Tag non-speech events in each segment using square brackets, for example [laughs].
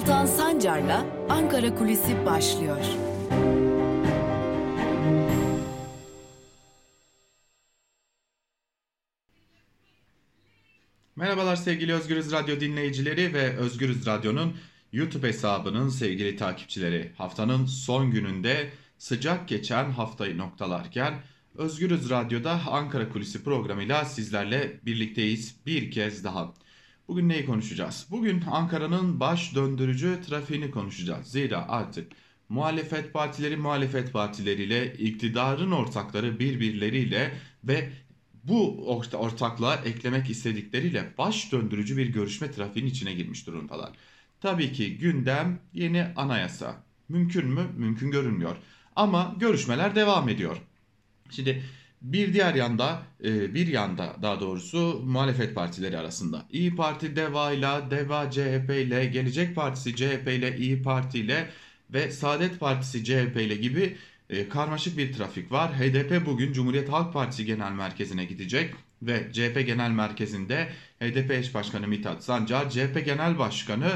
Altan Sancar'la Ankara Kulisi başlıyor. Merhabalar sevgili Özgürüz Radyo dinleyicileri ve Özgürüz Radyo'nun YouTube hesabının sevgili takipçileri. Haftanın son gününde sıcak geçen haftayı noktalarken Özgürüz Radyo'da Ankara Kulisi programıyla sizlerle birlikteyiz bir kez daha. Bugün neyi konuşacağız? Bugün Ankara'nın baş döndürücü trafiğini konuşacağız. Zira artık muhalefet partileri muhalefet partileriyle, iktidarın ortakları birbirleriyle ve bu ortaklığa eklemek istedikleriyle baş döndürücü bir görüşme trafiğinin içine girmiş durumdalar. Tabii ki gündem yeni anayasa. Mümkün mü? Mümkün görünmüyor. Ama görüşmeler devam ediyor. Şimdi bir diğer yanda e, bir yanda daha doğrusu muhalefet partileri arasında İyi Parti DEVA ile DEVA CHP ile Gelecek Partisi CHP ile İyi Parti ile ve Saadet Partisi CHP ile gibi e, karmaşık bir trafik var. HDP bugün Cumhuriyet Halk Partisi Genel Merkezi'ne gidecek ve CHP Genel Merkezi'nde HDP eş başkanı Mithat Sancar, CHP Genel Başkanı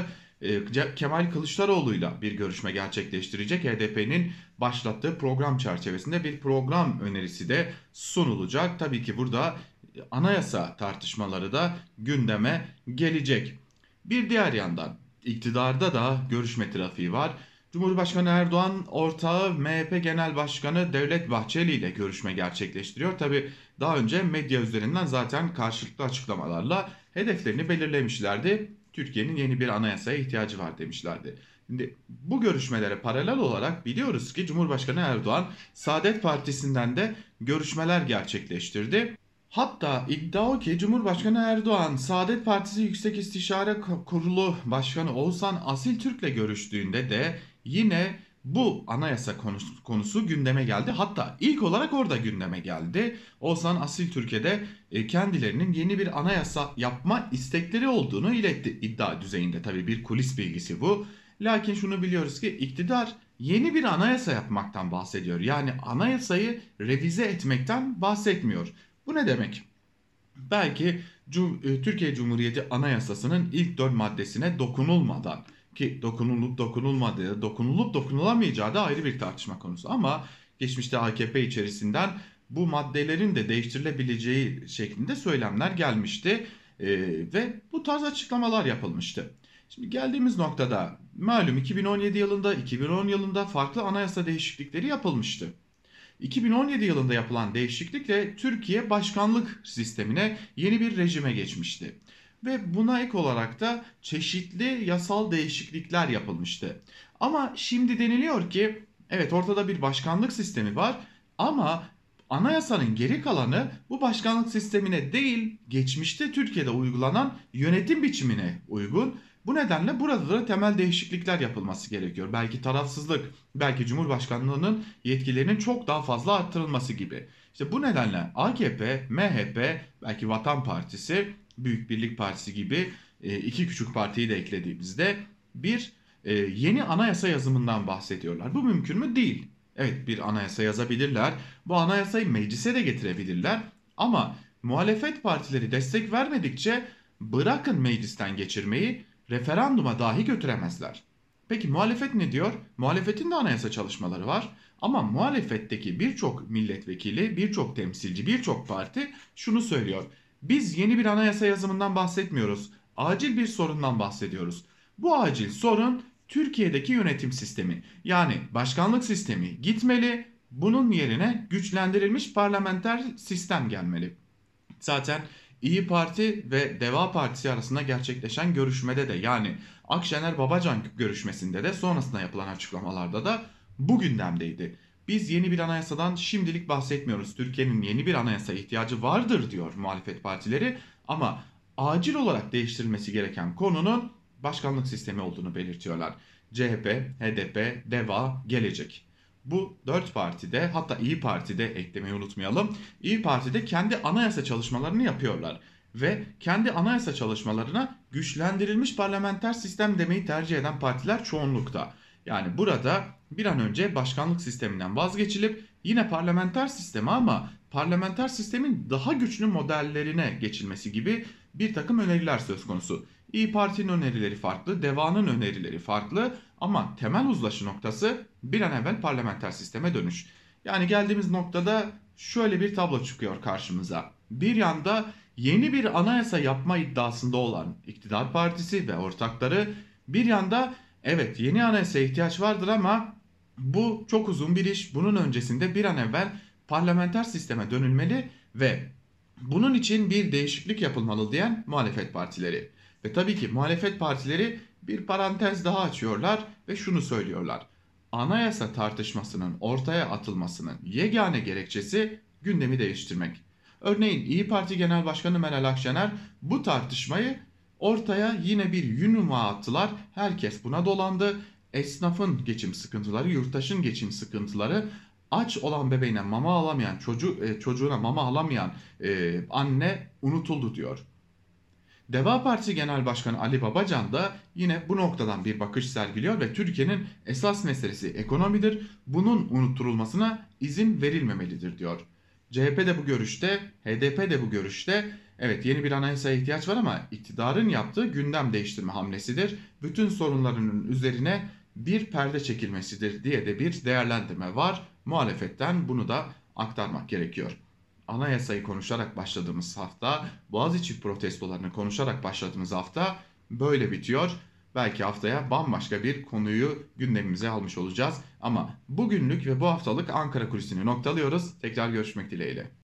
Kemal Kılıçdaroğlu'yla bir görüşme gerçekleştirecek. HDP'nin başlattığı program çerçevesinde bir program önerisi de sunulacak. Tabii ki burada anayasa tartışmaları da gündeme gelecek. Bir diğer yandan iktidarda da görüşme trafiği var. Cumhurbaşkanı Erdoğan ortağı MHP Genel Başkanı Devlet Bahçeli ile görüşme gerçekleştiriyor. Tabi daha önce medya üzerinden zaten karşılıklı açıklamalarla hedeflerini belirlemişlerdi. Türkiye'nin yeni bir anayasaya ihtiyacı var demişlerdi. Şimdi bu görüşmelere paralel olarak biliyoruz ki Cumhurbaşkanı Erdoğan Saadet Partisi'nden de görüşmeler gerçekleştirdi. Hatta iddia o ki Cumhurbaşkanı Erdoğan Saadet Partisi Yüksek İstişare Kurulu Başkanı Oğuzhan Asil Türk'le görüştüğünde de yine bu anayasa konusu, konusu gündeme geldi. Hatta ilk olarak orada gündeme geldi. Oğuzhan Asil Türkiye'de e, kendilerinin yeni bir anayasa yapma istekleri olduğunu iletti. iddia düzeyinde tabii bir kulis bilgisi bu. Lakin şunu biliyoruz ki iktidar yeni bir anayasa yapmaktan bahsediyor. Yani anayasayı revize etmekten bahsetmiyor. Bu ne demek? Belki Cum e, Türkiye Cumhuriyeti Anayasası'nın ilk dört maddesine dokunulmadan ki dokunulup dokunulmadığı, dokunulup dokunulamayacağı da ayrı bir tartışma konusu. Ama geçmişte AKP içerisinden bu maddelerin de değiştirilebileceği şeklinde söylemler gelmişti. Ee, ve bu tarz açıklamalar yapılmıştı. Şimdi geldiğimiz noktada malum 2017 yılında 2010 yılında farklı anayasa değişiklikleri yapılmıştı. 2017 yılında yapılan değişiklikle Türkiye başkanlık sistemine yeni bir rejime geçmişti ve buna ek olarak da çeşitli yasal değişiklikler yapılmıştı. Ama şimdi deniliyor ki evet ortada bir başkanlık sistemi var ama anayasanın geri kalanı bu başkanlık sistemine değil geçmişte Türkiye'de uygulanan yönetim biçimine uygun. Bu nedenle burada da temel değişiklikler yapılması gerekiyor. Belki tarafsızlık, belki Cumhurbaşkanlığının yetkilerinin çok daha fazla arttırılması gibi. İşte bu nedenle AKP, MHP, belki Vatan Partisi Büyük Birlik Partisi gibi e, iki küçük partiyi de eklediğimizde bir e, yeni anayasa yazımından bahsediyorlar. Bu mümkün mü? Değil. Evet bir anayasa yazabilirler. Bu anayasayı meclise de getirebilirler. Ama muhalefet partileri destek vermedikçe bırakın meclisten geçirmeyi referanduma dahi götüremezler. Peki muhalefet ne diyor? Muhalefetin de anayasa çalışmaları var. Ama muhalefetteki birçok milletvekili, birçok temsilci, birçok parti şunu söylüyor. Biz yeni bir anayasa yazımından bahsetmiyoruz. Acil bir sorundan bahsediyoruz. Bu acil sorun Türkiye'deki yönetim sistemi. Yani başkanlık sistemi gitmeli. Bunun yerine güçlendirilmiş parlamenter sistem gelmeli. Zaten İyi Parti ve Deva Partisi arasında gerçekleşen görüşmede de yani Akşener Babacan görüşmesinde de sonrasında yapılan açıklamalarda da bu gündemdeydi. Biz yeni bir anayasadan şimdilik bahsetmiyoruz. Türkiye'nin yeni bir anayasa ihtiyacı vardır diyor muhalefet partileri ama acil olarak değiştirilmesi gereken konunun başkanlık sistemi olduğunu belirtiyorlar. CHP, HDP, DEVA, Gelecek. Bu dört partide hatta İyi Parti'de eklemeyi unutmayalım. İyi Parti'de kendi anayasa çalışmalarını yapıyorlar. Ve kendi anayasa çalışmalarına güçlendirilmiş parlamenter sistem demeyi tercih eden partiler çoğunlukta. Yani burada bir an önce başkanlık sisteminden vazgeçilip yine parlamenter sistemi ama parlamenter sistemin daha güçlü modellerine geçilmesi gibi bir takım öneriler söz konusu. İyi Parti'nin önerileri farklı, DEVA'nın önerileri farklı ama temel uzlaşı noktası bir an evvel parlamenter sisteme dönüş. Yani geldiğimiz noktada şöyle bir tablo çıkıyor karşımıza. Bir yanda yeni bir anayasa yapma iddiasında olan iktidar partisi ve ortakları bir yanda evet yeni anayasa ihtiyaç vardır ama bu çok uzun bir iş. Bunun öncesinde bir an evvel parlamenter sisteme dönülmeli ve bunun için bir değişiklik yapılmalı diyen muhalefet partileri. Ve tabii ki muhalefet partileri bir parantez daha açıyorlar ve şunu söylüyorlar. Anayasa tartışmasının ortaya atılmasının yegane gerekçesi gündemi değiştirmek. Örneğin İyi Parti Genel Başkanı Meral Akşener bu tartışmayı ortaya yine bir yunuma attılar. Herkes buna dolandı. Esnafın geçim sıkıntıları, yurttaşın geçim sıkıntıları, aç olan bebeğine mama alamayan, çocuğu, e, çocuğuna mama alamayan e, anne unutuldu diyor. Deva Partisi Genel Başkanı Ali Babacan da yine bu noktadan bir bakış sergiliyor ve Türkiye'nin esas meselesi ekonomidir. Bunun unutturulmasına izin verilmemelidir diyor. CHP de bu görüşte, HDP de bu görüşte. Evet yeni bir anayasaya ihtiyaç var ama iktidarın yaptığı gündem değiştirme hamlesidir. Bütün sorunlarının üzerine bir perde çekilmesidir diye de bir değerlendirme var. Muhalefetten bunu da aktarmak gerekiyor. Anayasayı konuşarak başladığımız hafta, Boğaziçi protestolarını konuşarak başladığımız hafta böyle bitiyor. Belki haftaya bambaşka bir konuyu gündemimize almış olacağız. Ama bugünlük ve bu haftalık Ankara Kulisi'ni noktalıyoruz. Tekrar görüşmek dileğiyle.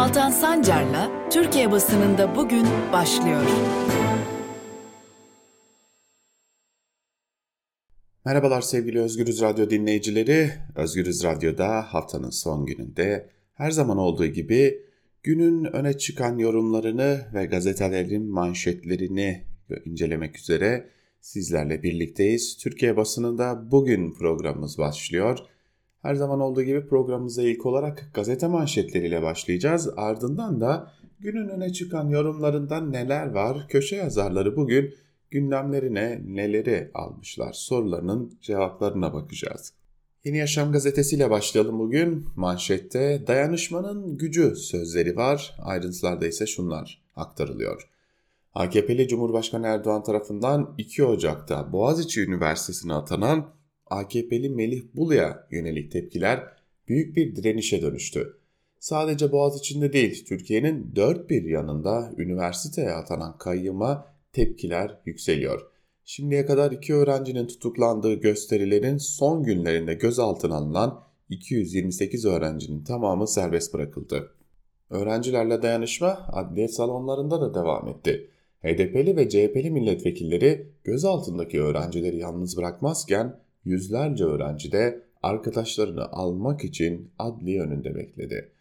Altan Sancar'la Türkiye basınında bugün başlıyor. Merhabalar sevgili Özgürüz Radyo dinleyicileri. Özgürüz Radyo'da haftanın son gününde her zaman olduğu gibi günün öne çıkan yorumlarını ve gazetelerin manşetlerini incelemek üzere sizlerle birlikteyiz. Türkiye basınında bugün programımız başlıyor. Her zaman olduğu gibi programımıza ilk olarak gazete manşetleriyle başlayacağız. Ardından da günün öne çıkan yorumlarından neler var? Köşe yazarları bugün gündemlerine neleri almışlar sorularının cevaplarına bakacağız. Yeni Yaşam gazetesiyle başlayalım bugün. Manşette dayanışmanın gücü sözleri var. Ayrıntılarda ise şunlar aktarılıyor. AKP'li Cumhurbaşkanı Erdoğan tarafından 2 Ocak'ta Boğaziçi Üniversitesi'ne atanan AKP'li Melih Bulu'ya yönelik tepkiler büyük bir direnişe dönüştü. Sadece Boğaziçi'nde değil, Türkiye'nin dört bir yanında üniversiteye atanan kayyıma tepkiler yükseliyor. Şimdiye kadar iki öğrencinin tutuklandığı gösterilerin son günlerinde gözaltına alınan 228 öğrencinin tamamı serbest bırakıldı. Öğrencilerle dayanışma adliye salonlarında da devam etti. HDP'li ve CHP'li milletvekilleri gözaltındaki öğrencileri yalnız bırakmazken yüzlerce öğrenci de arkadaşlarını almak için adli önünde bekledi.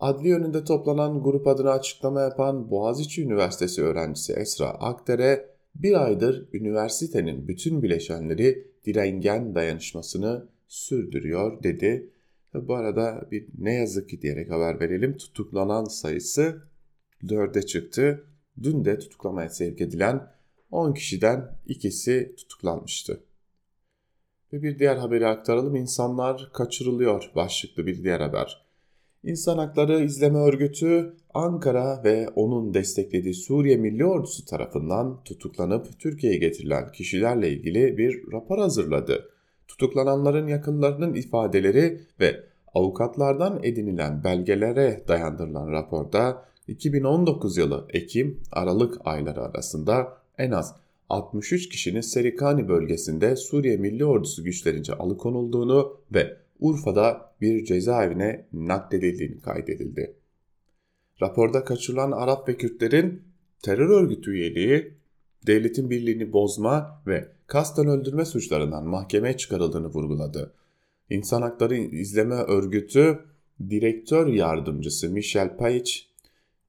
Adli önünde toplanan grup adına açıklama yapan Boğaziçi Üniversitesi öğrencisi Esra Akdere, bir aydır üniversitenin bütün bileşenleri direngen dayanışmasını sürdürüyor dedi. Bu arada bir ne yazık ki diyerek haber verelim tutuklanan sayısı 4'e çıktı. Dün de tutuklamaya sevk edilen 10 kişiden ikisi tutuklanmıştı. Ve bir diğer haberi aktaralım. İnsanlar kaçırılıyor başlıklı bir diğer haber. İnsan Hakları İzleme Örgütü Ankara ve onun desteklediği Suriye Milli Ordusu tarafından tutuklanıp Türkiye'ye getirilen kişilerle ilgili bir rapor hazırladı. Tutuklananların yakınlarının ifadeleri ve avukatlardan edinilen belgelere dayandırılan raporda 2019 yılı Ekim-Aralık ayları arasında en az 63 kişinin Serikani bölgesinde Suriye Milli Ordusu güçlerince alıkonulduğunu ve Urfa'da bir cezaevine nakledildiğini kaydedildi. Raporda kaçırılan Arap ve Kürtlerin terör örgütü üyeliği, devletin birliğini bozma ve kasten öldürme suçlarından mahkemeye çıkarıldığını vurguladı. İnsan Hakları İzleme Örgütü Direktör Yardımcısı Michel Page,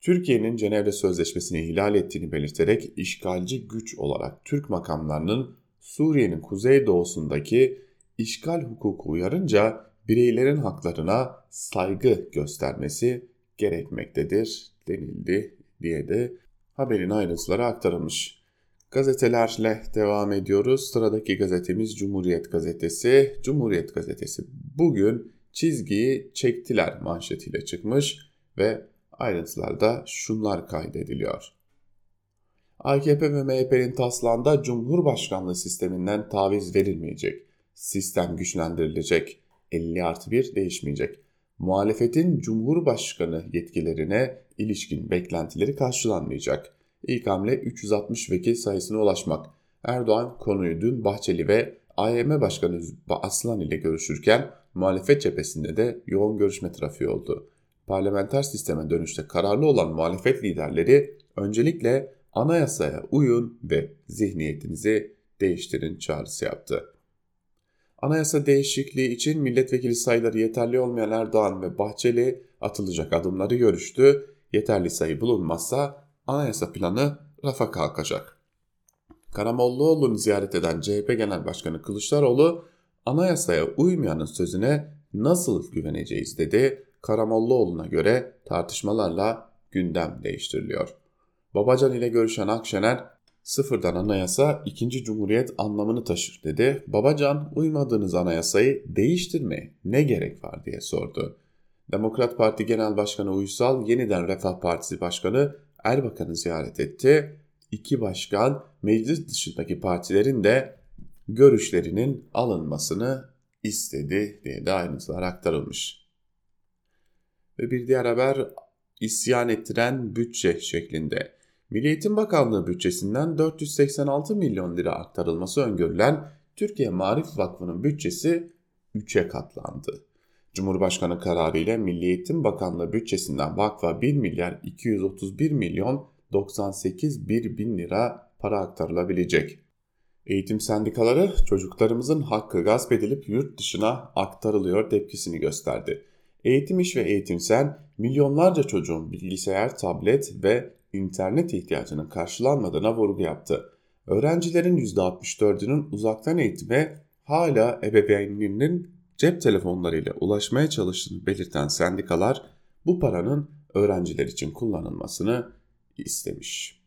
Türkiye'nin Cenevre Sözleşmesi'ni ihlal ettiğini belirterek işgalci güç olarak Türk makamlarının Suriye'nin kuzeydoğusundaki işgal hukuku uyarınca bireylerin haklarına saygı göstermesi gerekmektedir denildi diye de haberin ayrıntıları aktarılmış. Gazetelerle devam ediyoruz. Sıradaki gazetemiz Cumhuriyet Gazetesi. Cumhuriyet Gazetesi bugün çizgiyi çektiler manşetiyle çıkmış ve ayrıntılarda şunlar kaydediliyor. AKP ve MHP'nin taslağında Cumhurbaşkanlığı sisteminden taviz verilmeyecek. Sistem güçlendirilecek. 50 artı 1 değişmeyecek. Muhalefetin Cumhurbaşkanı yetkilerine ilişkin beklentileri karşılanmayacak. İlk hamle 360 vekil sayısına ulaşmak. Erdoğan konuyu dün Bahçeli ve AYM Başkanı Aslan ile görüşürken muhalefet cephesinde de yoğun görüşme trafiği oldu. Parlamenter sisteme dönüşte kararlı olan muhalefet liderleri öncelikle anayasaya uyun ve zihniyetinizi değiştirin çağrısı yaptı. Anayasa değişikliği için milletvekili sayıları yeterli olmayan Erdoğan ve Bahçeli atılacak adımları görüştü. Yeterli sayı bulunmazsa anayasa planı rafa kalkacak. Karamollaoğlu'nu ziyaret eden CHP Genel Başkanı Kılıçdaroğlu anayasaya uymayanın sözüne nasıl güveneceğiz dedi. Karamollaoğlu'na göre tartışmalarla gündem değiştiriliyor. Babacan ile görüşen Akşener sıfırdan anayasa ikinci cumhuriyet anlamını taşır dedi. Babacan uymadığınız anayasayı değiştirmeye ne gerek var diye sordu. Demokrat Parti Genel Başkanı Uysal yeniden Refah Partisi Başkanı Erbakan'ı ziyaret etti. İki başkan meclis dışındaki partilerin de görüşlerinin alınmasını istedi diye de ayrıntılar aktarılmış. Ve bir diğer haber isyan ettiren bütçe şeklinde. Milli Eğitim Bakanlığı bütçesinden 486 milyon lira aktarılması öngörülen Türkiye Marif Vakfı'nın bütçesi 3'e katlandı. Cumhurbaşkanı kararı ile Milli Eğitim Bakanlığı bütçesinden vakfa 1 milyar 231 milyon 98 bir bin lira para aktarılabilecek. Eğitim sendikaları çocuklarımızın hakkı gasp edilip yurt dışına aktarılıyor tepkisini gösterdi. Eğitim İş ve Eğitimsel milyonlarca çocuğun bilgisayar, tablet ve internet ihtiyacının karşılanmadığına vurgu yaptı. Öğrencilerin %64'ünün uzaktan eğitime hala ebeveynlerinin cep telefonlarıyla ulaşmaya çalıştığını belirten sendikalar bu paranın öğrenciler için kullanılmasını istemiş.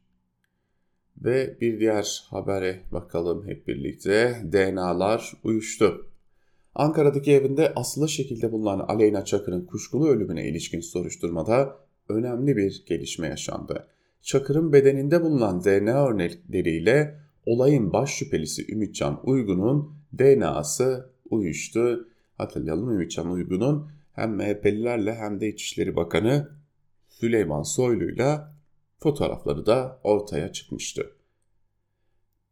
Ve bir diğer habere bakalım hep birlikte. DNA'lar uyuştu. Ankara'daki evinde asılı şekilde bulunan Aleyna Çakır'ın kuşkulu ölümüne ilişkin soruşturmada önemli bir gelişme yaşandı. Çakır'ın bedeninde bulunan DNA örnekleriyle olayın baş şüphelisi Ümitcan Uygun'un DNA'sı uyuştu. Hatırlayalım Ümitcan Uygun'un hem MHP'lilerle hem de İçişleri Bakanı Süleyman Soylu'yla fotoğrafları da ortaya çıkmıştı.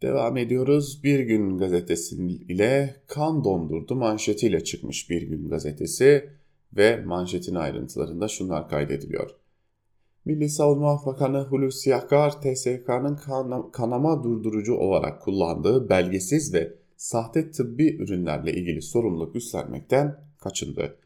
Devam ediyoruz. Bir Gün gazetesi ile kan dondurdu manşetiyle çıkmış Bir Gün gazetesi ve manşetin ayrıntılarında şunlar kaydediliyor. Milli Savunma Bakanı Hulusi Akar, TSK'nın kanama durdurucu olarak kullandığı belgesiz ve sahte tıbbi ürünlerle ilgili sorumluluk üstlenmekten kaçındı.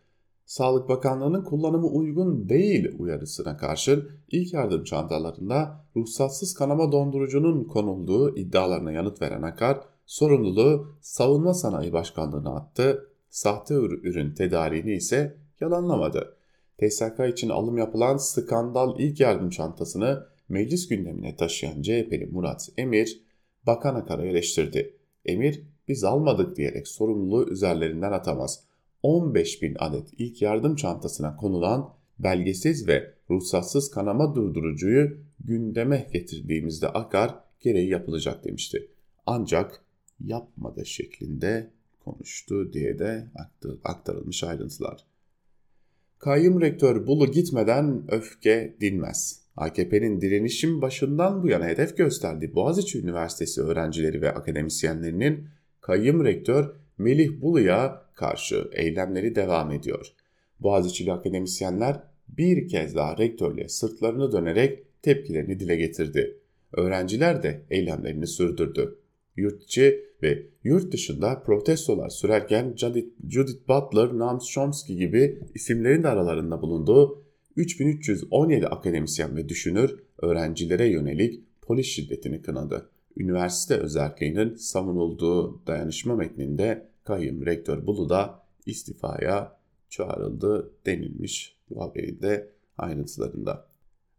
Sağlık Bakanlığı'nın kullanımı uygun değil uyarısına karşın ilk yardım çantalarında ruhsatsız kanama dondurucunun konulduğu iddialarına yanıt veren Akar, sorumluluğu Savunma Sanayi Başkanlığı'na attı, sahte ürün tedariğini ise yalanlamadı. TSK için alım yapılan skandal ilk yardım çantasını meclis gündemine taşıyan CHP'li Murat Emir, Bakan Akar'ı eleştirdi. Emir, biz almadık diyerek sorumluluğu üzerlerinden atamaz.'' 15 bin adet ilk yardım çantasına konulan belgesiz ve ruhsatsız kanama durdurucuyu gündeme getirdiğimizde Akar gereği yapılacak demişti. Ancak yapmadı şeklinde konuştu diye de aktarılmış ayrıntılar. Kayyum rektör Bulu gitmeden öfke dinmez. AKP'nin direnişin başından bu yana hedef gösterdiği Boğaziçi Üniversitesi öğrencileri ve akademisyenlerinin kayyum rektör Melih Bulu'ya karşı eylemleri devam ediyor. Boğaziçi'li akademisyenler bir kez daha rektörlüğe sırtlarını dönerek tepkilerini dile getirdi. Öğrenciler de eylemlerini sürdürdü. Yurt ve yurt dışında protestolar sürerken Judith Butler, Noam Chomsky gibi isimlerin de aralarında bulunduğu 3317 akademisyen ve düşünür öğrencilere yönelik polis şiddetini kınadı üniversite özelliğinin savunulduğu dayanışma metninde kayyum rektör Bulu da istifaya çağrıldı denilmiş bu haberin de ayrıntılarında.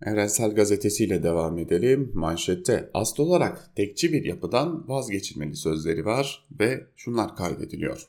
Evrensel Gazetesi ile devam edelim. Manşette asıl olarak tekçi bir yapıdan vazgeçilmeli sözleri var ve şunlar kaydediliyor.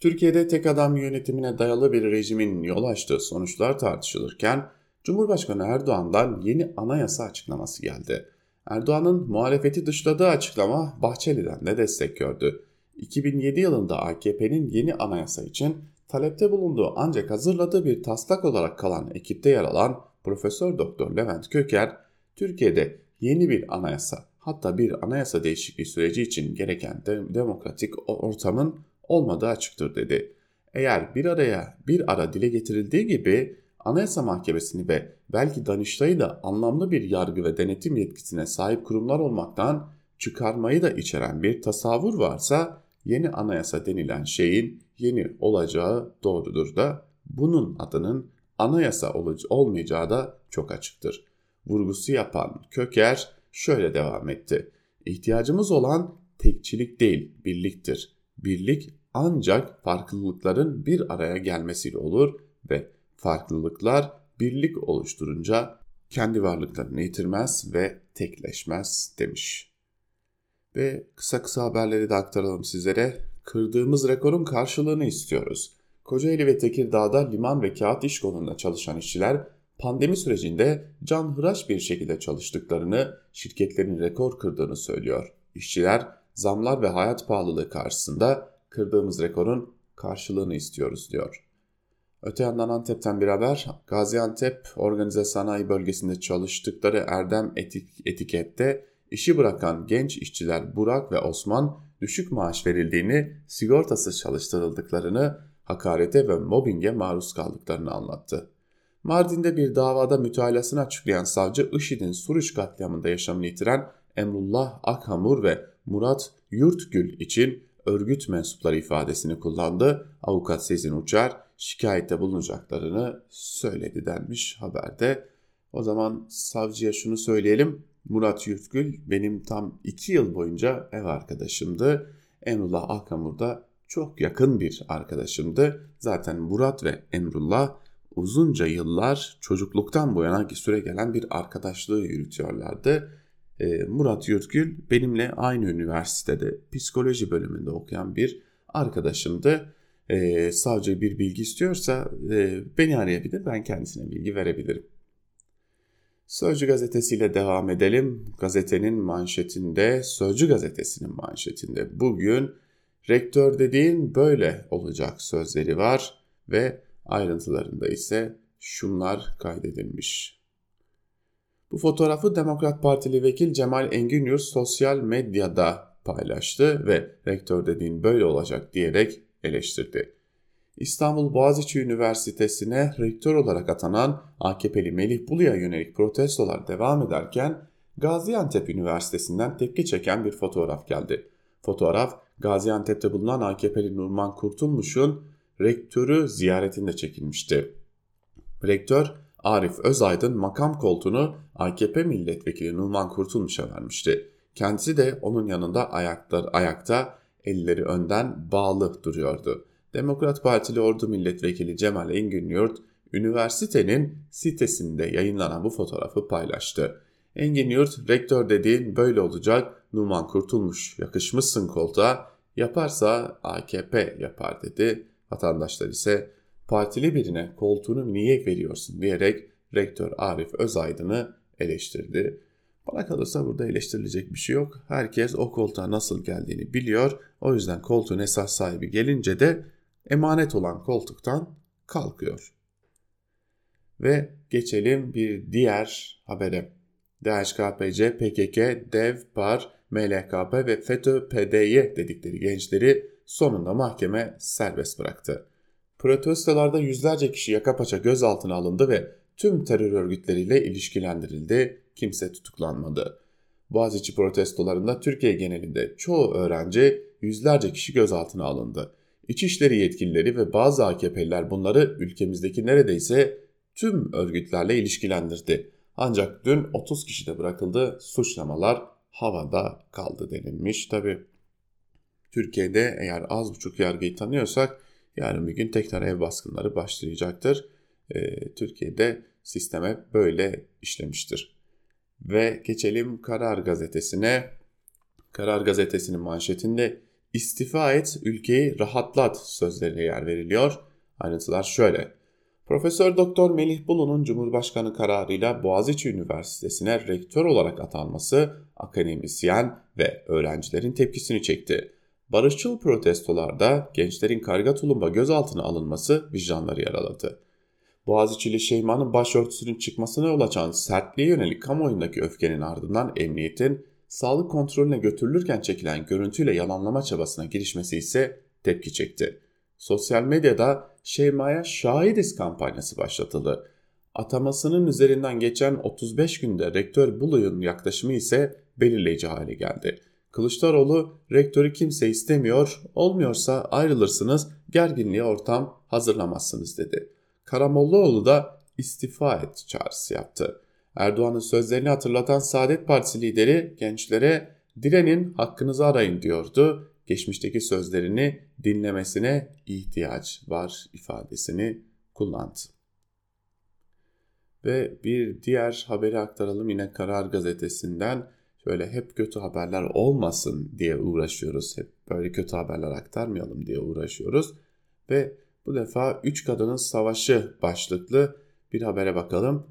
Türkiye'de tek adam yönetimine dayalı bir rejimin yol açtığı sonuçlar tartışılırken Cumhurbaşkanı Erdoğan'dan yeni anayasa açıklaması geldi. Erdoğan'ın muhalefeti dışladığı açıklama Bahçeli'den de destek gördü. 2007 yılında AKP'nin yeni anayasa için talepte bulunduğu ancak hazırladığı bir taslak olarak kalan ekipte yer alan Profesör Doktor Levent Köker, Türkiye'de yeni bir anayasa hatta bir anayasa değişikliği süreci için gereken de demokratik ortamın olmadığı açıktır dedi. Eğer bir araya bir ara dile getirildiği gibi Anayasa Mahkemesi'ni ve belki Danıştay'ı da anlamlı bir yargı ve denetim yetkisine sahip kurumlar olmaktan çıkarmayı da içeren bir tasavvur varsa yeni anayasa denilen şeyin yeni olacağı doğrudur da bunun adının anayasa olmayacağı da çok açıktır. Vurgusu yapan Köker şöyle devam etti. İhtiyacımız olan tekçilik değil, birliktir. Birlik ancak farklılıkların bir araya gelmesiyle olur ve farklılıklar birlik oluşturunca kendi varlıklarını yitirmez ve tekleşmez demiş. Ve kısa kısa haberleri de aktaralım sizlere. Kırdığımız rekorun karşılığını istiyoruz. Kocaeli ve Tekirdağ'da liman ve kağıt iş kolunda çalışan işçiler pandemi sürecinde canhıraş bir şekilde çalıştıklarını, şirketlerin rekor kırdığını söylüyor. İşçiler zamlar ve hayat pahalılığı karşısında kırdığımız rekorun karşılığını istiyoruz diyor. Öte yandan Antep'ten bir haber. Gaziantep Organize Sanayi Bölgesi'nde çalıştıkları Erdem etik, etikette işi bırakan genç işçiler Burak ve Osman düşük maaş verildiğini, sigortasız çalıştırıldıklarını, hakarete ve mobbinge maruz kaldıklarını anlattı. Mardin'de bir davada mütalasını açıklayan savcı IŞİD'in Suruç katliamında yaşamını yitiren Emrullah Akhamur ve Murat Yurtgül için örgüt mensupları ifadesini kullandı. Avukat Sezin Uçar şikayette bulunacaklarını söyledi denmiş haberde. O zaman savcıya şunu söyleyelim. Murat Yurtgül benim tam iki yıl boyunca ev arkadaşımdı. Emrullah Akamur da çok yakın bir arkadaşımdı. Zaten Murat ve Emrullah uzunca yıllar çocukluktan bu yana süre gelen bir arkadaşlığı yürütüyorlardı. Ee, Murat Yurtgül benimle aynı üniversitede psikoloji bölümünde okuyan bir arkadaşımdı. Ee, savcı bir bilgi istiyorsa e, beni arayabilir ben kendisine bilgi verebilirim. Sözcü gazetesiyle devam edelim. Gazetenin manşetinde, Sözcü gazetesinin manşetinde bugün rektör dediğin böyle olacak sözleri var ve ayrıntılarında ise şunlar kaydedilmiş. Bu fotoğrafı Demokrat Partili vekil Cemal Engin sosyal medyada paylaştı ve rektör dediğin böyle olacak diyerek eleştirdi. İstanbul Boğaziçi Üniversitesi'ne rektör olarak atanan AKP'li Melih Bulu'ya yönelik protestolar devam ederken Gaziantep Üniversitesi'nden tepki çeken bir fotoğraf geldi. Fotoğraf Gaziantep'te bulunan AKP'li Nurman Kurtulmuş'un rektörü ziyaretinde çekilmişti. Rektör Arif Özaydın makam koltuğunu AKP milletvekili Numan Kurtulmuş'a vermişti. Kendisi de onun yanında ayaklar, ayakta elleri önden bağlı duruyordu. Demokrat Partili Ordu Milletvekili Cemal Engin üniversitenin sitesinde yayınlanan bu fotoğrafı paylaştı. Engin Yurt, rektör dediğin böyle olacak, Numan Kurtulmuş, yakışmışsın koltuğa, yaparsa AKP yapar dedi. Vatandaşlar ise partili birine koltuğunu niye veriyorsun diyerek rektör Arif Özaydın'ı eleştirdi. Bana kalırsa burada eleştirilecek bir şey yok. Herkes o koltuğa nasıl geldiğini biliyor. O yüzden koltuğun esas sahibi gelince de emanet olan koltuktan kalkıyor. Ve geçelim bir diğer habere. DHKPC, PKK, DEV, PAR, MLKP ve FETÖ-PDY dedikleri gençleri sonunda mahkeme serbest bıraktı. Protestolarda yüzlerce kişi yaka paça gözaltına alındı ve tüm terör örgütleriyle ilişkilendirildi, kimse tutuklanmadı. Boğaziçi protestolarında Türkiye genelinde çoğu öğrenci yüzlerce kişi gözaltına alındı. İçişleri yetkilileri ve bazı AKP'liler bunları ülkemizdeki neredeyse tüm örgütlerle ilişkilendirdi. Ancak dün 30 kişi de bırakıldı, suçlamalar havada kaldı denilmiş. Tabi Türkiye'de eğer az buçuk yargıyı tanıyorsak yarın bir gün tekrar ev baskınları başlayacaktır. Ee, Türkiye'de sisteme böyle işlemiştir. Ve geçelim Karar Gazetesi'ne. Karar Gazetesi'nin manşetinde istifa et, ülkeyi rahatlat sözlerine yer veriliyor. Ayrıntılar şöyle. Profesör Doktor Melih Bulu'nun Cumhurbaşkanı kararıyla Boğaziçi Üniversitesi'ne rektör olarak atanması akademisyen ve öğrencilerin tepkisini çekti. Barışçıl protestolarda gençlerin karga tulumba gözaltına alınması vicdanları yaraladı. Boğaziçi'li Şeyma'nın başörtüsünün çıkmasına yol açan sertliğe yönelik kamuoyundaki öfkenin ardından emniyetin sağlık kontrolüne götürülürken çekilen görüntüyle yalanlama çabasına girişmesi ise tepki çekti. Sosyal medyada Şeyma'ya şahidiz kampanyası başlatıldı. Atamasının üzerinden geçen 35 günde rektör Bulu'nun yaklaşımı ise belirleyici hale geldi. Kılıçdaroğlu rektörü kimse istemiyor, olmuyorsa ayrılırsınız, gerginliğe ortam hazırlamazsınız dedi. Karamollaoğlu da istifa et çağrısı yaptı. Erdoğan'ın sözlerini hatırlatan Saadet Partisi lideri gençlere direnin hakkınızı arayın diyordu. Geçmişteki sözlerini dinlemesine ihtiyaç var ifadesini kullandı. Ve bir diğer haberi aktaralım yine Karar Gazetesi'nden. Şöyle hep kötü haberler olmasın diye uğraşıyoruz. Hep böyle kötü haberler aktarmayalım diye uğraşıyoruz. Ve bu defa Üç Kadının Savaşı başlıklı bir habere bakalım.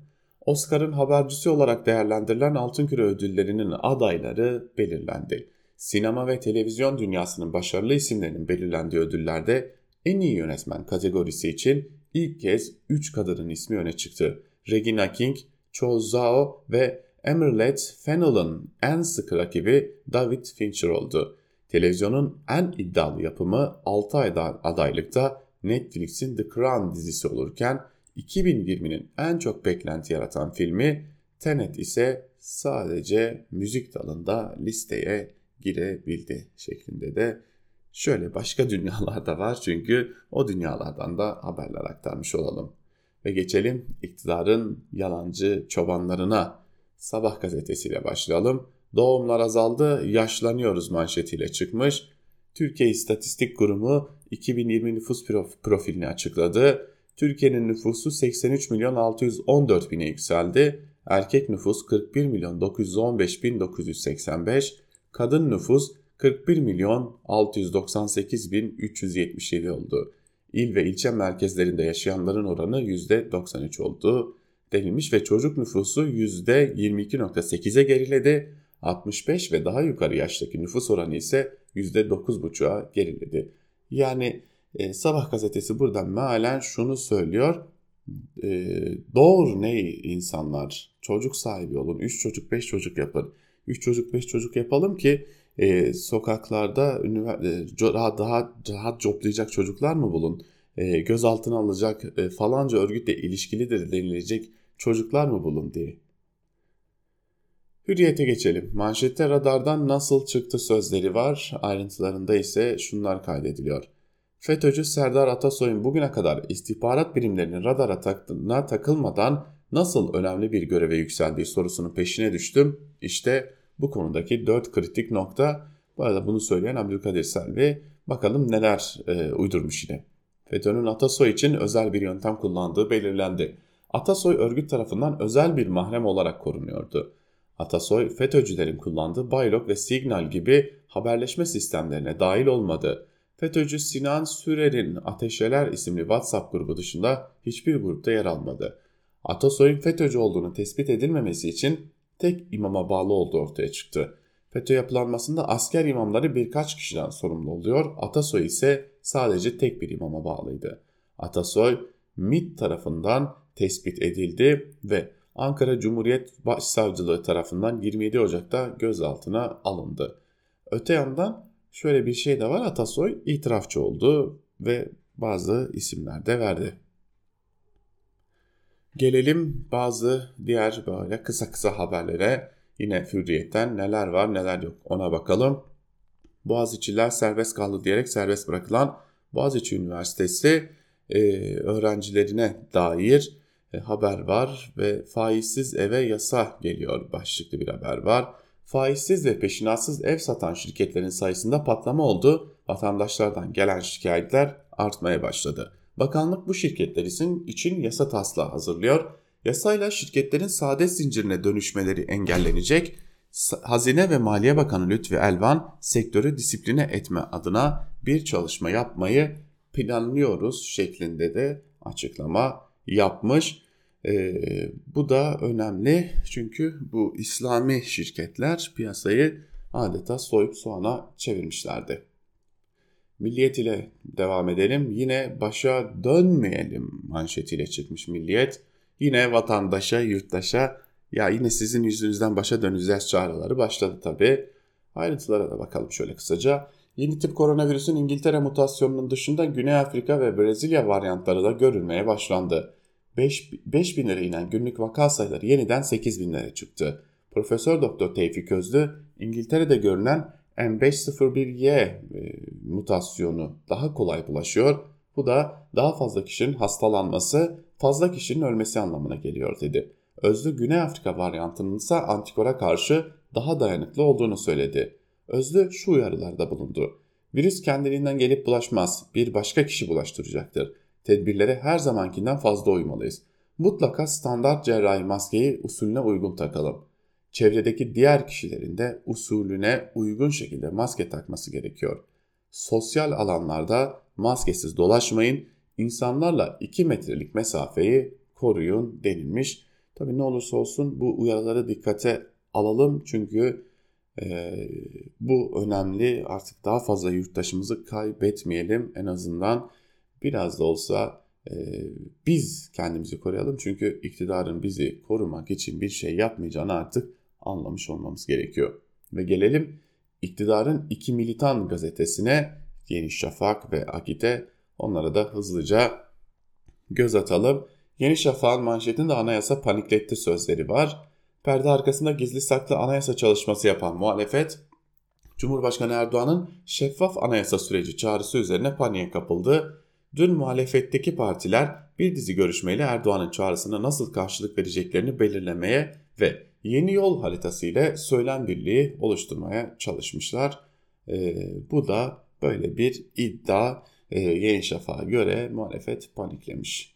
Oscar'ın habercisi olarak değerlendirilen Altın Küre ödüllerinin adayları belirlendi. Sinema ve televizyon dünyasının başarılı isimlerinin belirlendiği ödüllerde en iyi yönetmen kategorisi için ilk kez 3 kadının ismi öne çıktı. Regina King, Cho Zhao ve Emerald Fennell'ın en sık rakibi David Fincher oldu. Televizyonun en iddialı yapımı 6 ayda adaylıkta Netflix'in The Crown dizisi olurken 2020'nin en çok beklenti yaratan filmi Tenet ise sadece müzik dalında listeye girebildi şeklinde de şöyle başka [laughs] dünyalarda var çünkü o dünyalardan da haberler aktarmış olalım. Ve geçelim iktidarın yalancı çobanlarına. Sabah gazetesiyle başlayalım. Doğumlar azaldı, yaşlanıyoruz manşetiyle çıkmış. Türkiye İstatistik Kurumu 2020 nüfus profilini açıkladı. Türkiye'nin nüfusu 83 milyon 614 bine yükseldi. Erkek nüfus 41 milyon 915 bin 985, kadın nüfus 41 milyon 698 bin 377 oldu. İl ve ilçe merkezlerinde yaşayanların oranı %93 oldu denilmiş ve çocuk nüfusu %22.8'e geriledi. 65 ve daha yukarı yaştaki nüfus oranı ise %9.5'a geriledi. Yani e, Sabah gazetesi buradan mealen şunu söylüyor. E, doğru ne insanlar çocuk sahibi olun. 3 çocuk 5 çocuk yapın. 3 çocuk 5 çocuk yapalım ki e, sokaklarda e, rahat, daha rahat coplayacak çocuklar mı bulun? E, gözaltına alacak e, falanca örgütle ilişkilidir denilecek çocuklar mı bulun diye. Hürriyete geçelim. Manşette radardan nasıl çıktı sözleri var. Ayrıntılarında ise şunlar kaydediliyor. FETÖ'cü Serdar Atasoy'un bugüne kadar istihbarat birimlerinin radara taktığına takılmadan nasıl önemli bir göreve yükseldiği sorusunun peşine düştüm. İşte bu konudaki dört kritik nokta. Bu arada bunu söyleyen Abdülkadir Selvi bakalım neler e, uydurmuş yine. FETÖ'nün Atasoy için özel bir yöntem kullandığı belirlendi. Atasoy örgüt tarafından özel bir mahrem olarak korunuyordu. Atasoy, FETÖ'cülerin kullandığı Baylok ve Signal gibi haberleşme sistemlerine dahil olmadı. FETÖ'cü Sinan Sürer'in Ateşeler isimli WhatsApp grubu dışında hiçbir grupta yer almadı. Atasoy'un FETÖ'cü olduğunu tespit edilmemesi için tek imama bağlı olduğu ortaya çıktı. FETÖ yapılanmasında asker imamları birkaç kişiden sorumlu oluyor, Atasoy ise sadece tek bir imama bağlıydı. Atasoy, MİT tarafından tespit edildi ve Ankara Cumhuriyet Başsavcılığı tarafından 27 Ocak'ta gözaltına alındı. Öte yandan şöyle bir şey de var Atasoy itirafçı oldu ve bazı isimler de verdi. Gelelim bazı diğer böyle kısa kısa haberlere. Yine Hürriyet'ten neler var neler yok ona bakalım. Boğaziçi'ler serbest kaldı diyerek serbest bırakılan Boğaziçi Üniversitesi e, öğrencilerine dair haber var ve faizsiz eve yasa geliyor başlıklı bir haber var. Faizsiz ve peşinatsız ev satan şirketlerin sayısında patlama oldu. Vatandaşlardan gelen şikayetler artmaya başladı. Bakanlık bu şirketler için, için yasa taslağı hazırlıyor. Yasayla şirketlerin sade zincirine dönüşmeleri engellenecek. Hazine ve Maliye Bakanı Lütfi Elvan sektörü disipline etme adına bir çalışma yapmayı planlıyoruz şeklinde de açıklama yapmış. Ee, bu da önemli çünkü bu İslami şirketler piyasayı adeta soyup soğana çevirmişlerdi. Milliyet ile devam edelim. Yine başa dönmeyelim manşetiyle çıkmış Milliyet. Yine vatandaşa, yurttaşa ya yine sizin yüzünüzden başa döneceğiz çağrıları başladı tabii. Ayrıntılara da bakalım şöyle kısaca. Yeni tip koronavirüsün İngiltere mutasyonunun dışında Güney Afrika ve Brezilya varyantları da görülmeye başlandı. 5, 5 binlere inen günlük vaka sayıları yeniden 8 binlere çıktı. Profesör Doktor Tevfik Özlü, İngiltere'de görülen M501Y e, mutasyonu daha kolay bulaşıyor. Bu da daha fazla kişinin hastalanması, fazla kişinin ölmesi anlamına geliyor dedi. Özlü Güney Afrika varyantının ise antikora karşı daha dayanıklı olduğunu söyledi. Özlü şu uyarılarda bulundu. Virüs kendiliğinden gelip bulaşmaz, bir başka kişi bulaştıracaktır. Tedbirlere her zamankinden fazla uymalıyız. Mutlaka standart cerrahi maskeyi usulüne uygun takalım. Çevredeki diğer kişilerin de usulüne uygun şekilde maske takması gerekiyor. Sosyal alanlarda maskesiz dolaşmayın, insanlarla 2 metrelik mesafeyi koruyun denilmiş. Tabii ne olursa olsun bu uyarıları dikkate alalım çünkü e, bu önemli. Artık daha fazla yurttaşımızı kaybetmeyelim en azından biraz da olsa e, biz kendimizi koruyalım. Çünkü iktidarın bizi korumak için bir şey yapmayacağını artık anlamış olmamız gerekiyor. Ve gelelim iktidarın iki militan gazetesine Yeni Şafak ve Akit'e onlara da hızlıca göz atalım. Yeni Şafak'ın manşetinde anayasa panikletti sözleri var. Perde arkasında gizli saklı anayasa çalışması yapan muhalefet, Cumhurbaşkanı Erdoğan'ın şeffaf anayasa süreci çağrısı üzerine paniğe kapıldı. Dün muhalefetteki partiler bir dizi görüşmeyle Erdoğan'ın çağrısına nasıl karşılık vereceklerini belirlemeye ve yeni yol haritası ile söylem birliği oluşturmaya çalışmışlar. E, bu da böyle bir iddia. E, Yeni Şafak'a göre muhalefet paniklemiş.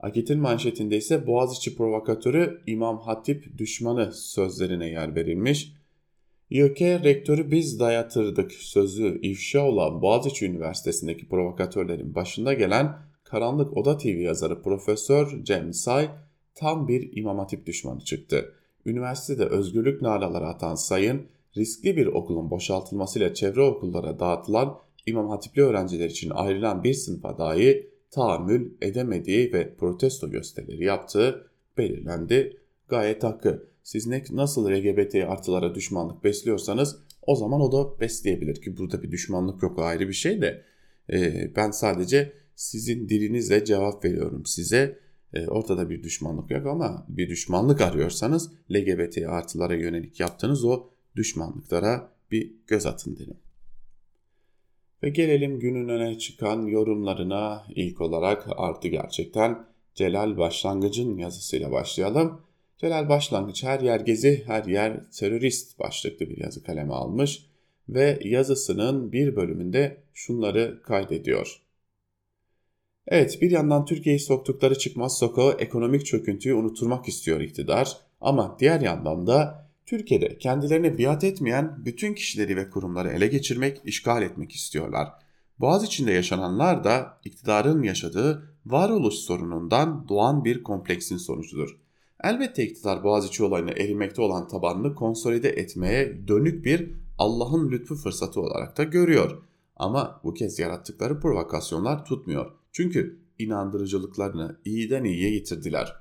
Akit'in manşetinde ise Boğaziçi provokatörü İmam Hatip düşmanı sözlerine yer verilmiş. YÖK rektörü biz dayatırdık sözü ifşa olan Boğaziçi Üniversitesi'ndeki provokatörlerin başında gelen Karanlık Oda TV yazarı Profesör Cem Say tam bir İmam Hatip düşmanı çıktı. Üniversitede özgürlük naraları atan Say'ın riskli bir okulun boşaltılmasıyla çevre okullara dağıtılan İmam Hatipli öğrenciler için ayrılan bir sınıfa dahi tahammül edemediği ve protesto gösterileri yaptığı belirlendi. Gayet hakkı. Siz ne, nasıl LGBT artılara düşmanlık besliyorsanız o zaman o da besleyebilir ki burada bir düşmanlık yok ayrı bir şey de e, ben sadece sizin dilinizle cevap veriyorum size. E, ortada bir düşmanlık yok ama bir düşmanlık arıyorsanız LGBT artılara yönelik yaptığınız o düşmanlıklara bir göz atın derim. Ve gelelim günün öne çıkan yorumlarına ilk olarak artı gerçekten Celal Başlangıç'ın yazısıyla başlayalım. Celal Başlangıç her yer gezi, her yer terörist başlıklı bir yazı kaleme almış ve yazısının bir bölümünde şunları kaydediyor. Evet bir yandan Türkiye'yi soktukları çıkmaz sokağı ekonomik çöküntüyü unutturmak istiyor iktidar ama diğer yandan da Türkiye'de kendilerine biat etmeyen bütün kişileri ve kurumları ele geçirmek, işgal etmek istiyorlar. Boğaz içinde yaşananlar da iktidarın yaşadığı varoluş sorunundan doğan bir kompleksin sonucudur. Elbette iktidar Boğaziçi olayını erimekte olan tabanını konsolide etmeye dönük bir Allah'ın lütfu fırsatı olarak da görüyor. Ama bu kez yarattıkları provokasyonlar tutmuyor. Çünkü inandırıcılıklarını iyiden iyiye yitirdiler.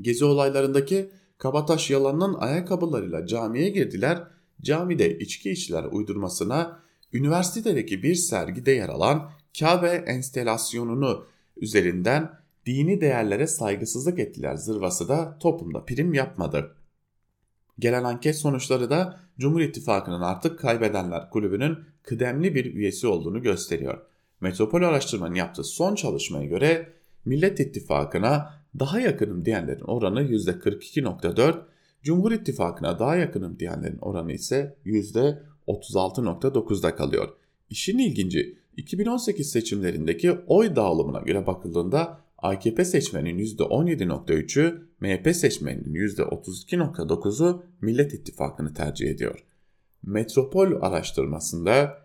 Gezi olaylarındaki kabataş yalanının ayakkabılarıyla camiye girdiler. Camide içki içiler uydurmasına üniversitedeki bir sergide yer alan Kabe enstelasyonunu üzerinden dini değerlere saygısızlık ettiler zırvası da toplumda prim yapmadı. Gelen anket sonuçları da Cumhur İttifakı'nın artık kaybedenler kulübünün kıdemli bir üyesi olduğunu gösteriyor. Metropol Araştırma'nın yaptığı son çalışmaya göre Millet İttifakı'na daha yakınım diyenlerin oranı %42.4, Cumhur İttifakı'na daha yakınım diyenlerin oranı ise %36.9'da kalıyor. İşin ilginci 2018 seçimlerindeki oy dağılımına göre bakıldığında AKP seçmenin %17.3'ü, MHP seçmeninin %32.9'u Millet İttifakı'nı tercih ediyor. Metropol araştırmasında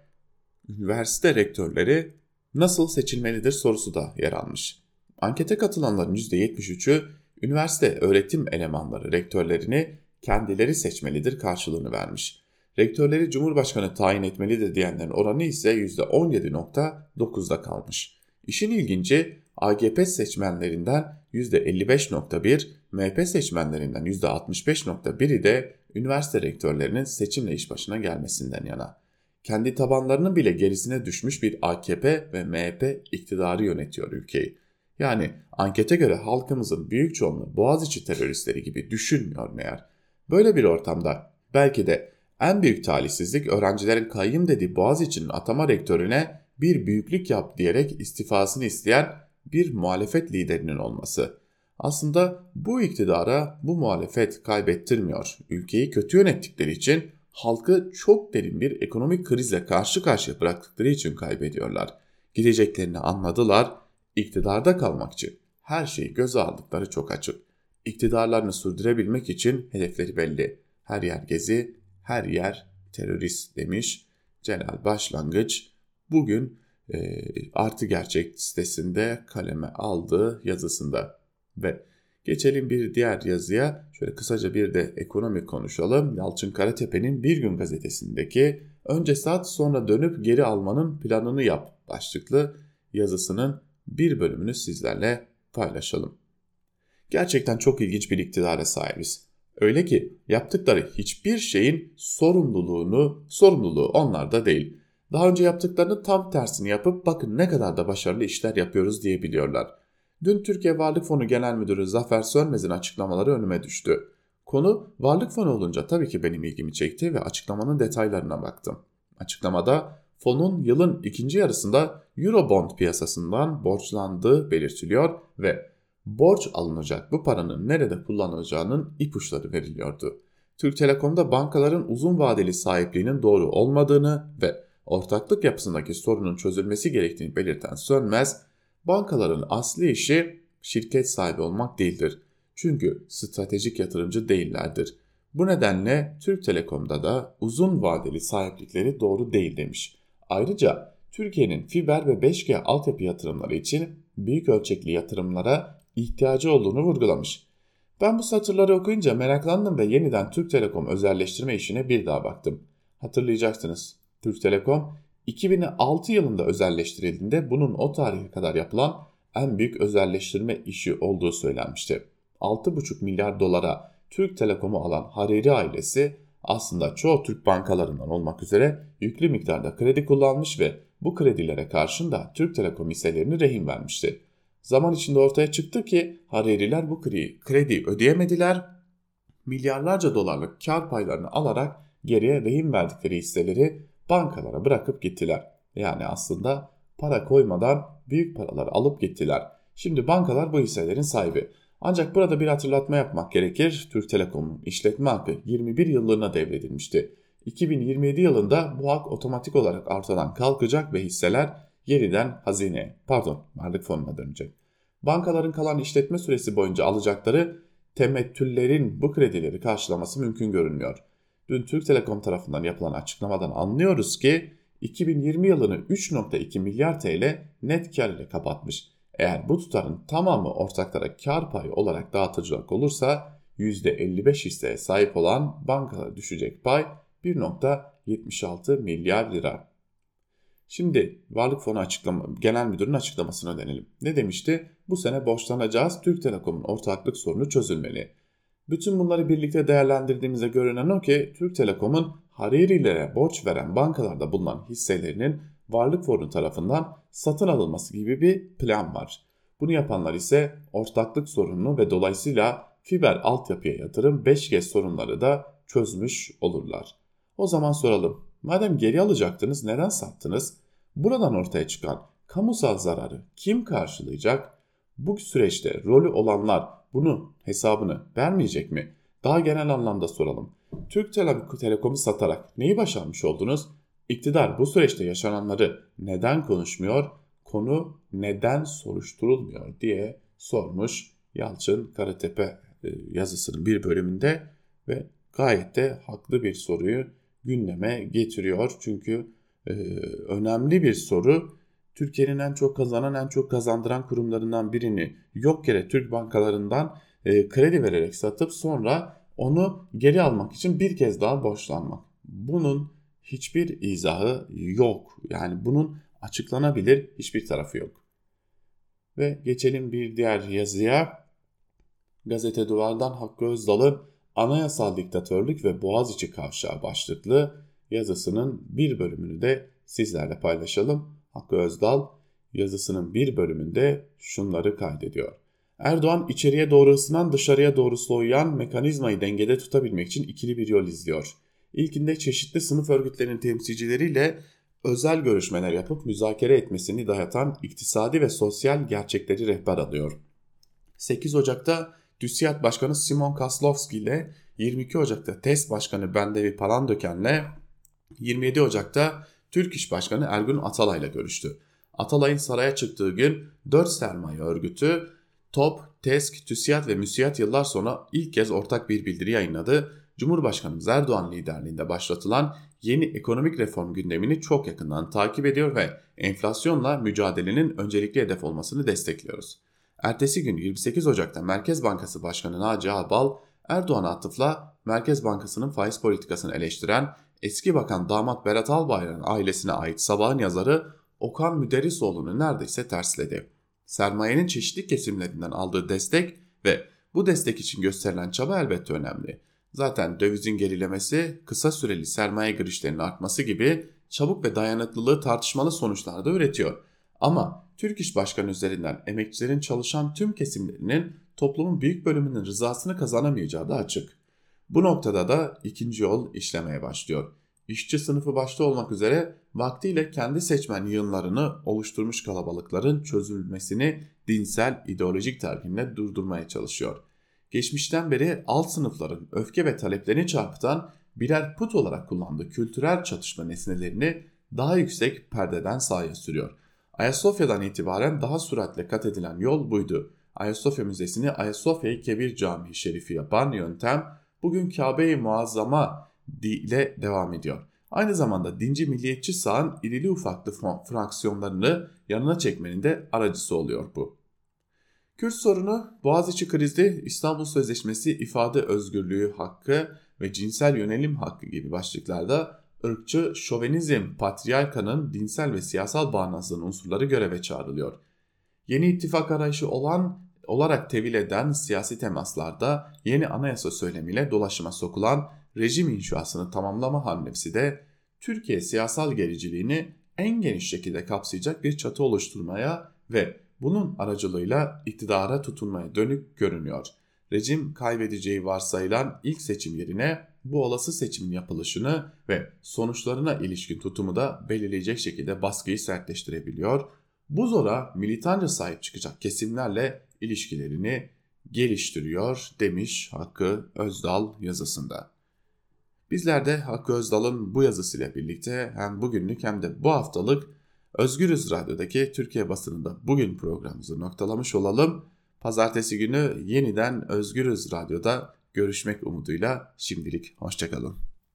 üniversite rektörleri nasıl seçilmelidir sorusu da yer almış. Ankete katılanların %73'ü üniversite öğretim elemanları rektörlerini kendileri seçmelidir karşılığını vermiş. Rektörleri Cumhurbaşkanı tayin etmelidir diyenlerin oranı ise %17.9'da kalmış. İşin ilginci AGP seçmenlerinden %55.1, MHP seçmenlerinden %65.1'i de üniversite rektörlerinin seçimle iş başına gelmesinden yana. Kendi tabanlarının bile gerisine düşmüş bir AKP ve MHP iktidarı yönetiyor ülkeyi. Yani ankete göre halkımızın büyük çoğunluğu Boğaziçi teröristleri gibi düşünmüyor meğer. Böyle bir ortamda belki de en büyük talihsizlik öğrencilerin kayyım dediği Boğaziçi'nin atama rektörüne bir büyüklük yap diyerek istifasını isteyen bir muhalefet liderinin olması. Aslında bu iktidara bu muhalefet kaybettirmiyor. Ülkeyi kötü yönettikleri için halkı çok derin bir ekonomik krizle karşı karşıya bıraktıkları için kaybediyorlar. Gideceklerini anladılar, iktidarda kalmak için her şeyi göze aldıkları çok açık. İktidarlarını sürdürebilmek için hedefleri belli. Her yer gezi, her yer terörist demiş Celal Başlangıç. Bugün e, Artı Gerçek sitesinde kaleme aldığı yazısında. Ve geçelim bir diğer yazıya. Şöyle kısaca bir de ekonomi konuşalım. Yalçın Karatepe'nin Bir Gün gazetesindeki önce sat sonra dönüp geri almanın planını yap başlıklı yazısının bir bölümünü sizlerle paylaşalım. Gerçekten çok ilginç bir iktidara sahibiz. Öyle ki yaptıkları hiçbir şeyin sorumluluğunu, sorumluluğu onlarda değil. Daha önce yaptıklarını tam tersini yapıp bakın ne kadar da başarılı işler yapıyoruz diyebiliyorlar. Dün Türkiye Varlık Fonu Genel Müdürü Zafer Sönmez'in açıklamaları önüme düştü. Konu varlık fonu olunca tabii ki benim ilgimi çekti ve açıklamanın detaylarına baktım. Açıklamada fonun yılın ikinci yarısında Eurobond piyasasından borçlandığı belirtiliyor ve borç alınacak bu paranın nerede kullanılacağının ipuçları veriliyordu. Türk Telekom'da bankaların uzun vadeli sahipliğinin doğru olmadığını ve ortaklık yapısındaki sorunun çözülmesi gerektiğini belirten Sönmez, bankaların asli işi şirket sahibi olmak değildir. Çünkü stratejik yatırımcı değillerdir. Bu nedenle Türk Telekom'da da uzun vadeli sahiplikleri doğru değil demiş. Ayrıca Türkiye'nin fiber ve 5G altyapı yatırımları için büyük ölçekli yatırımlara ihtiyacı olduğunu vurgulamış. Ben bu satırları okuyunca meraklandım ve yeniden Türk Telekom özelleştirme işine bir daha baktım. Hatırlayacaksınız Türk Telekom 2006 yılında özelleştirildiğinde bunun o tarihe kadar yapılan en büyük özelleştirme işi olduğu söylenmişti. 6,5 milyar dolara Türk Telekom'u alan Hariri ailesi aslında çoğu Türk bankalarından olmak üzere yüklü miktarda kredi kullanmış ve bu kredilere karşın da Türk Telekom hisselerini rehin vermişti. Zaman içinde ortaya çıktı ki Haririler bu kredi ödeyemediler, milyarlarca dolarlık kar paylarını alarak geriye rehin verdikleri hisseleri bankalara bırakıp gittiler. Yani aslında para koymadan büyük paralar alıp gittiler. Şimdi bankalar bu hisselerin sahibi. Ancak burada bir hatırlatma yapmak gerekir. Türk Telekom'un işletme hakkı 21 yıllığına devredilmişti. 2027 yılında bu hak otomatik olarak ortadan kalkacak ve hisseler yeniden hazine, pardon varlık fonuna dönecek. Bankaların kalan işletme süresi boyunca alacakları temettüllerin bu kredileri karşılaması mümkün görünmüyor. Dün Türk Telekom tarafından yapılan açıklamadan anlıyoruz ki 2020 yılını 3.2 milyar TL net kar ile kapatmış. Eğer bu tutarın tamamı ortaklara kar payı olarak dağıtılacak olursa %55 hisseye sahip olan bankalara düşecek pay 1.76 milyar lira. Şimdi Varlık Fonu açıklama, Genel Müdürü'nün açıklamasına dönelim. Ne demişti? Bu sene borçlanacağız. Türk Telekom'un ortaklık sorunu çözülmeli. Bütün bunları birlikte değerlendirdiğimizde görünen o ki Türk Telekom'un Haririlere borç veren bankalarda bulunan hisselerinin Varlık Fonu tarafından satın alınması gibi bir plan var. Bunu yapanlar ise ortaklık sorununu ve dolayısıyla fiber altyapıya yatırım 5G sorunları da çözmüş olurlar. O zaman soralım. Madem geri alacaktınız neden sattınız? Buradan ortaya çıkan kamusal zararı kim karşılayacak? Bu süreçte rolü olanlar bunu hesabını vermeyecek mi? Daha genel anlamda soralım. Türk Telekom'u satarak neyi başarmış oldunuz? İktidar bu süreçte yaşananları neden konuşmuyor? Konu neden soruşturulmuyor diye sormuş Yalçın Karatepe e, yazısının bir bölümünde ve gayet de haklı bir soruyu gündeme getiriyor. Çünkü e, önemli bir soru. Türkiye'nin en çok kazanan, en çok kazandıran kurumlarından birini yok yere Türk bankalarından e, kredi vererek satıp sonra onu geri almak için bir kez daha borçlanmak. Bunun hiçbir izahı yok. Yani bunun açıklanabilir hiçbir tarafı yok. Ve geçelim bir diğer yazıya. Gazete Duvar'dan Hakkı Özdal'ın Anayasal Diktatörlük ve Boğaziçi Kavşağı başlıklı yazısının bir bölümünü de sizlerle paylaşalım. Hakkı Özdal yazısının bir bölümünde şunları kaydediyor. Erdoğan içeriye doğru ısınan dışarıya doğru soğuyan mekanizmayı dengede tutabilmek için ikili bir yol izliyor. İlkinde çeşitli sınıf örgütlerinin temsilcileriyle özel görüşmeler yapıp müzakere etmesini dayatan iktisadi ve sosyal gerçekleri rehber alıyor. 8 Ocak'ta TÜSİAD Başkanı Simon Kaslovski ile 22 Ocak'ta TES Başkanı Bendevi Palandöken'le 27 Ocak'ta Türk İş Başkanı Ergun Atalay'la görüştü. Atalay'ın saraya çıktığı gün 4 sermaye örgütü TOP, TESK, TÜSİAD ve MÜSİAD yıllar sonra ilk kez ortak bir bildiri yayınladı. Cumhurbaşkanımız Erdoğan liderliğinde başlatılan yeni ekonomik reform gündemini çok yakından takip ediyor ve enflasyonla mücadelenin öncelikli hedef olmasını destekliyoruz. Ertesi gün 28 Ocak'ta Merkez Bankası Başkanı Naci Ağbal, Erdoğan atıfla Merkez Bankası'nın faiz politikasını eleştiren eski bakan damat Berat Albayrak'ın ailesine ait sabahın yazarı Okan Müderrisoğlu'nu neredeyse tersledi. Sermayenin çeşitli kesimlerinden aldığı destek ve bu destek için gösterilen çaba elbette önemli. Zaten dövizin gerilemesi, kısa süreli sermaye girişlerinin artması gibi çabuk ve dayanıklılığı tartışmalı sonuçlar da üretiyor. Ama Türk İş Başkanı üzerinden emekçilerin çalışan tüm kesimlerinin toplumun büyük bölümünün rızasını kazanamayacağı da açık. Bu noktada da ikinci yol işlemeye başlıyor. İşçi sınıfı başta olmak üzere vaktiyle kendi seçmen yığınlarını oluşturmuş kalabalıkların çözülmesini dinsel ideolojik terkinle durdurmaya çalışıyor. Geçmişten beri alt sınıfların öfke ve taleplerini çarpıtan birer put olarak kullandığı kültürel çatışma nesnelerini daha yüksek perdeden sahaya sürüyor. Ayasofya'dan itibaren daha süratle kat edilen yol buydu. Ayasofya Müzesi'ni Ayasofya Kebir Camii Şerifi yapan yöntem bugün Kabe-i Muazzama ile devam ediyor. Aynı zamanda dinci milliyetçi sağın irili ufaklı fraksiyonlarını yanına çekmenin de aracısı oluyor bu. Kürt sorunu, Boğaziçi krizi, İstanbul Sözleşmesi, ifade özgürlüğü hakkı ve cinsel yönelim hakkı gibi başlıklarda ırkçı şovenizm patriarkanın dinsel ve siyasal bağnazlığın unsurları göreve çağrılıyor. Yeni ittifak arayışı olan olarak tevil eden siyasi temaslarda yeni anayasa söylemiyle dolaşıma sokulan rejim inşasını tamamlama hamlesi de Türkiye siyasal gericiliğini en geniş şekilde kapsayacak bir çatı oluşturmaya ve bunun aracılığıyla iktidara tutunmaya dönük görünüyor. Rejim kaybedeceği varsayılan ilk seçim yerine bu olası seçimin yapılışını ve sonuçlarına ilişkin tutumu da belirleyecek şekilde baskıyı sertleştirebiliyor. Bu zora militanca sahip çıkacak kesimlerle ilişkilerini geliştiriyor demiş Hakkı Özdal yazısında. Bizler de Hakkı Özdal'ın bu yazısıyla birlikte hem bugünlük hem de bu haftalık Özgürüz Radyo'daki Türkiye basınında bugün programımızı noktalamış olalım. Pazartesi günü yeniden Özgürüz Radyo'da görüşmek umuduyla şimdilik hoşçakalın.